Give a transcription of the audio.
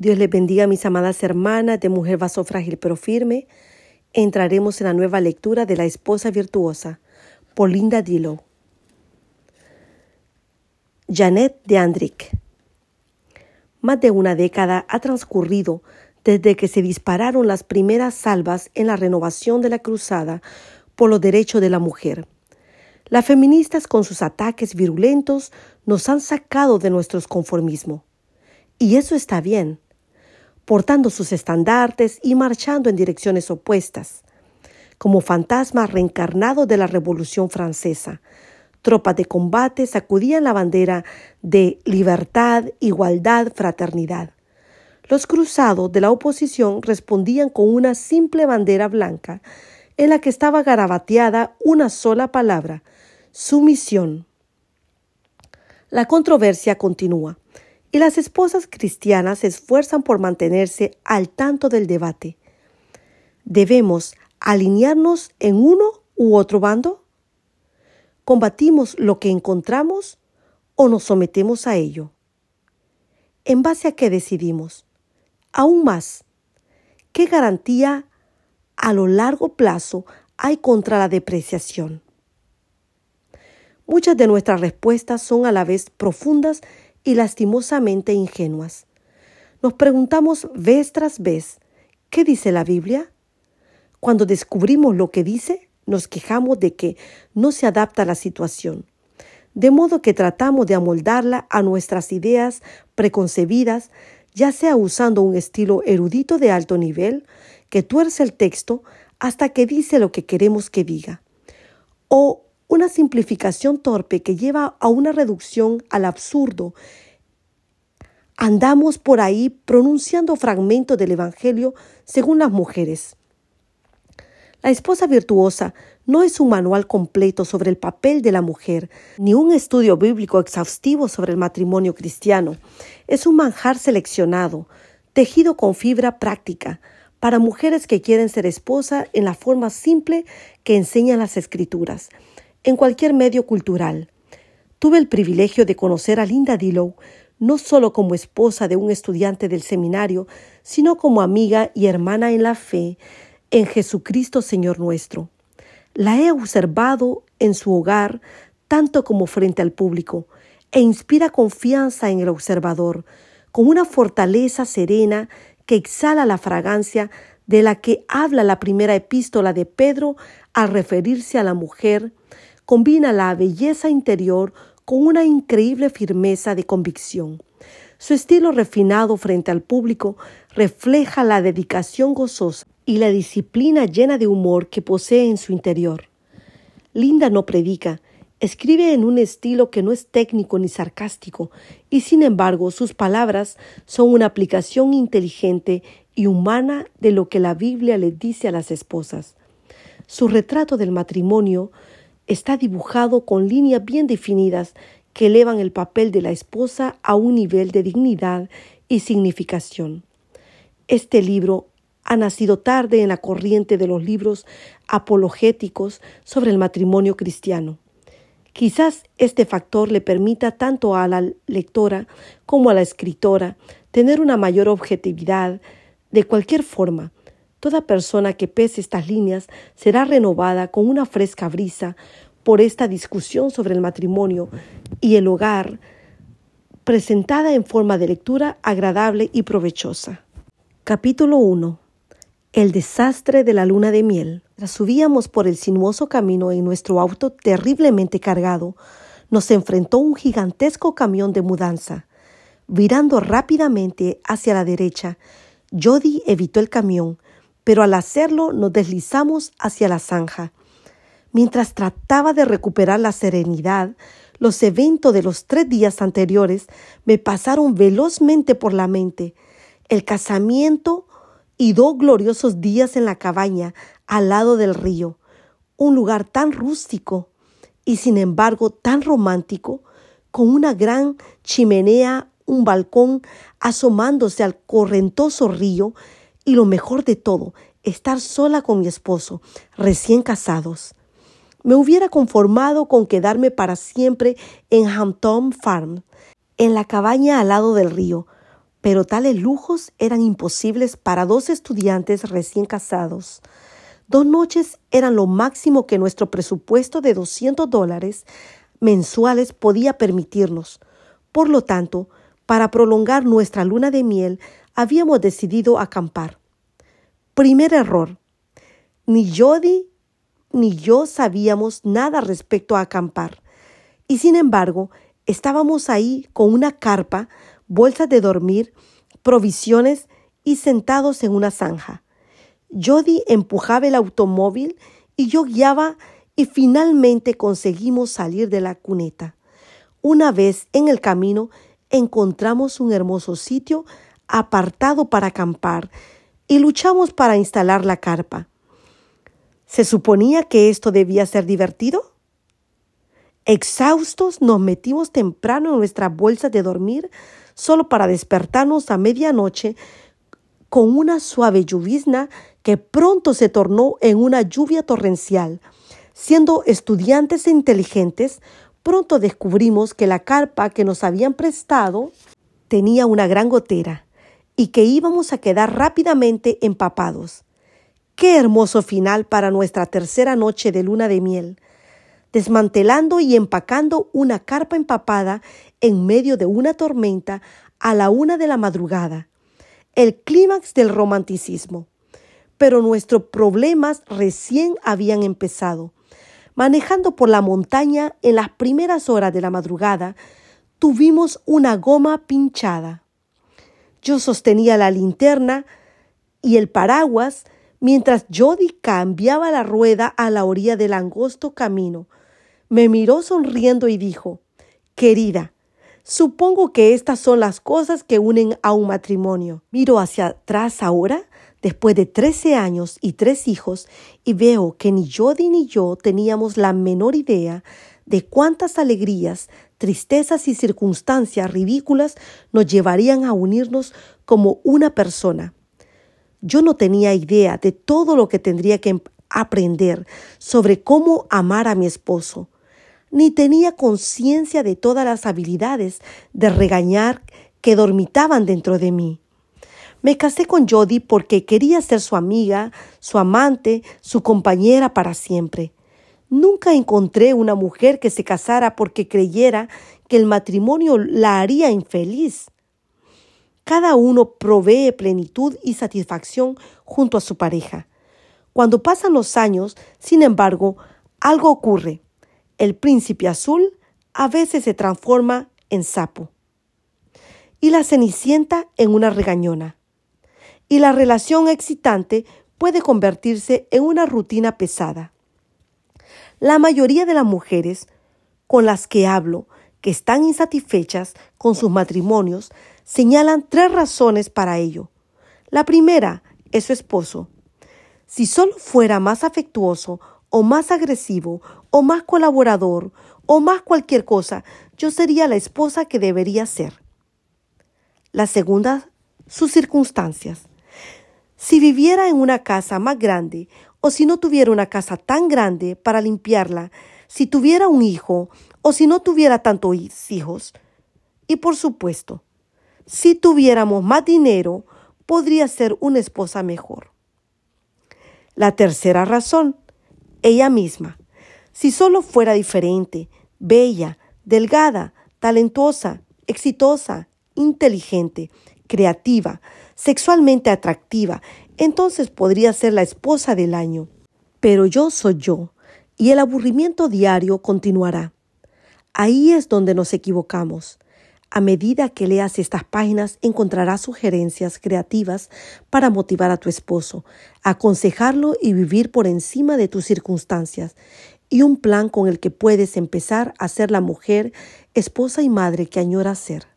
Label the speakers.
Speaker 1: Dios les bendiga, mis amadas hermanas de Mujer Vaso Frágil pero Firme. Entraremos en la nueva lectura de La Esposa Virtuosa, por Dillow. Janet de Andrick. Más de una década ha transcurrido desde que se dispararon las primeras salvas en la renovación de la cruzada por los derechos de la mujer. Las feministas con sus ataques virulentos nos han sacado de nuestros conformismo. Y eso está bien portando sus estandartes y marchando en direcciones opuestas, como fantasmas reencarnados de la Revolución Francesa. Tropas de combate sacudían la bandera de libertad, igualdad, fraternidad. Los cruzados de la oposición respondían con una simple bandera blanca en la que estaba garabateada una sola palabra, sumisión. La controversia continúa y las esposas cristianas se esfuerzan por mantenerse al tanto del debate. ¿Debemos alinearnos en uno u otro bando? ¿Combatimos lo que encontramos o nos sometemos a ello? ¿En base a qué decidimos? Aún más, ¿qué garantía a lo largo plazo hay contra la depreciación? Muchas de nuestras respuestas son a la vez profundas y lastimosamente ingenuas. Nos preguntamos vez tras vez, ¿qué dice la Biblia? Cuando descubrimos lo que dice, nos quejamos de que no se adapta a la situación, de modo que tratamos de amoldarla a nuestras ideas preconcebidas, ya sea usando un estilo erudito de alto nivel, que tuerce el texto hasta que dice lo que queremos que diga, o una simplificación torpe que lleva a una reducción al absurdo. Andamos por ahí pronunciando fragmentos del Evangelio según las mujeres. La esposa virtuosa no es un manual completo sobre el papel de la mujer, ni un estudio bíblico exhaustivo sobre el matrimonio cristiano. Es un manjar seleccionado, tejido con fibra práctica, para mujeres que quieren ser esposa en la forma simple que enseñan las escrituras en cualquier medio cultural. Tuve el privilegio de conocer a Linda Dillow no solo como esposa de un estudiante del seminario, sino como amiga y hermana en la fe en Jesucristo Señor nuestro. La he observado en su hogar tanto como frente al público, e inspira confianza en el observador, con una fortaleza serena que exhala la fragancia de la que habla la primera epístola de Pedro al referirse a la mujer combina la belleza interior con una increíble firmeza de convicción. Su estilo refinado frente al público refleja la dedicación gozosa y la disciplina llena de humor que posee en su interior. Linda no predica, escribe en un estilo que no es técnico ni sarcástico, y sin embargo sus palabras son una aplicación inteligente y humana de lo que la Biblia le dice a las esposas. Su retrato del matrimonio está dibujado con líneas bien definidas que elevan el papel de la esposa a un nivel de dignidad y significación. Este libro ha nacido tarde en la corriente de los libros apologéticos sobre el matrimonio cristiano. Quizás este factor le permita tanto a la lectora como a la escritora tener una mayor objetividad. De cualquier forma, Toda persona que pese estas líneas será renovada con una fresca brisa por esta discusión sobre el matrimonio y el hogar, presentada en forma de lectura agradable y provechosa. Capítulo 1. El desastre de la luna de miel. Tras subíamos por el sinuoso camino en nuestro auto terriblemente cargado, nos enfrentó un gigantesco camión de mudanza. Virando rápidamente hacia la derecha, Jody evitó el camión, pero al hacerlo nos deslizamos hacia la zanja. Mientras trataba de recuperar la serenidad, los eventos de los tres días anteriores me pasaron velozmente por la mente. El casamiento y dos gloriosos días en la cabaña al lado del río, un lugar tan rústico y sin embargo tan romántico, con una gran chimenea, un balcón asomándose al correntoso río y lo mejor de todo, estar sola con mi esposo, recién casados. Me hubiera conformado con quedarme para siempre en Hampton Farm, en la cabaña al lado del río, Pero tales lujos eran imposibles para dos estudiantes recién casados. Dos noches eran lo máximo que nuestro presupuesto de 200 dólares mensuales podía permitirnos. Por lo tanto, para prolongar nuestra luna de miel, habíamos decidido acampar. Primer error. Ni Jody ni yo sabíamos nada respecto a acampar. Y sin embargo, estábamos ahí con una carpa, bolsas de dormir, provisiones y sentados en una zanja. Jody empujaba el automóvil y yo guiaba y finalmente conseguimos salir de la cuneta. Una vez en el camino encontramos un hermoso sitio apartado para acampar y luchamos para instalar la carpa. ¿Se suponía que esto debía ser divertido? Exhaustos nos metimos temprano en nuestra bolsa de dormir solo para despertarnos a medianoche con una suave llovizna que pronto se tornó en una lluvia torrencial. Siendo estudiantes inteligentes, pronto descubrimos que la carpa que nos habían prestado tenía una gran gotera y que íbamos a quedar rápidamente empapados. Qué hermoso final para nuestra tercera noche de luna de miel, desmantelando y empacando una carpa empapada en medio de una tormenta a la una de la madrugada, el clímax del romanticismo. Pero nuestros problemas recién habían empezado. Manejando por la montaña en las primeras horas de la madrugada, tuvimos una goma pinchada. Yo sostenía la linterna y el paraguas mientras Jody cambiaba la rueda a la orilla del angosto camino. Me miró sonriendo y dijo, Querida, supongo que estas son las cosas que unen a un matrimonio. Miro hacia atrás ahora, después de trece años y tres hijos, y veo que ni Jody ni yo teníamos la menor idea de cuántas alegrías, tristezas y circunstancias ridículas nos llevarían a unirnos como una persona. Yo no tenía idea de todo lo que tendría que aprender sobre cómo amar a mi esposo, ni tenía conciencia de todas las habilidades de regañar que dormitaban dentro de mí. Me casé con Jody porque quería ser su amiga, su amante, su compañera para siempre. Nunca encontré una mujer que se casara porque creyera que el matrimonio la haría infeliz. Cada uno provee plenitud y satisfacción junto a su pareja. Cuando pasan los años, sin embargo, algo ocurre. El príncipe azul a veces se transforma en sapo y la cenicienta en una regañona. Y la relación excitante puede convertirse en una rutina pesada. La mayoría de las mujeres con las que hablo que están insatisfechas con sus matrimonios señalan tres razones para ello. La primera es su esposo. Si solo fuera más afectuoso o más agresivo o más colaborador o más cualquier cosa, yo sería la esposa que debería ser. La segunda, sus circunstancias. Si viviera en una casa más grande o si no tuviera una casa tan grande para limpiarla, si tuviera un hijo o si no tuviera tantos hijos. Y por supuesto, si tuviéramos más dinero, podría ser una esposa mejor. La tercera razón, ella misma. Si solo fuera diferente, bella, delgada, talentosa, exitosa, inteligente, creativa, sexualmente atractiva, entonces podría ser la esposa del año. Pero yo soy yo, y el aburrimiento diario continuará. Ahí es donde nos equivocamos. A medida que leas estas páginas encontrarás sugerencias creativas para motivar a tu esposo, aconsejarlo y vivir por encima de tus circunstancias, y un plan con el que puedes empezar a ser la mujer, esposa y madre que añoras ser.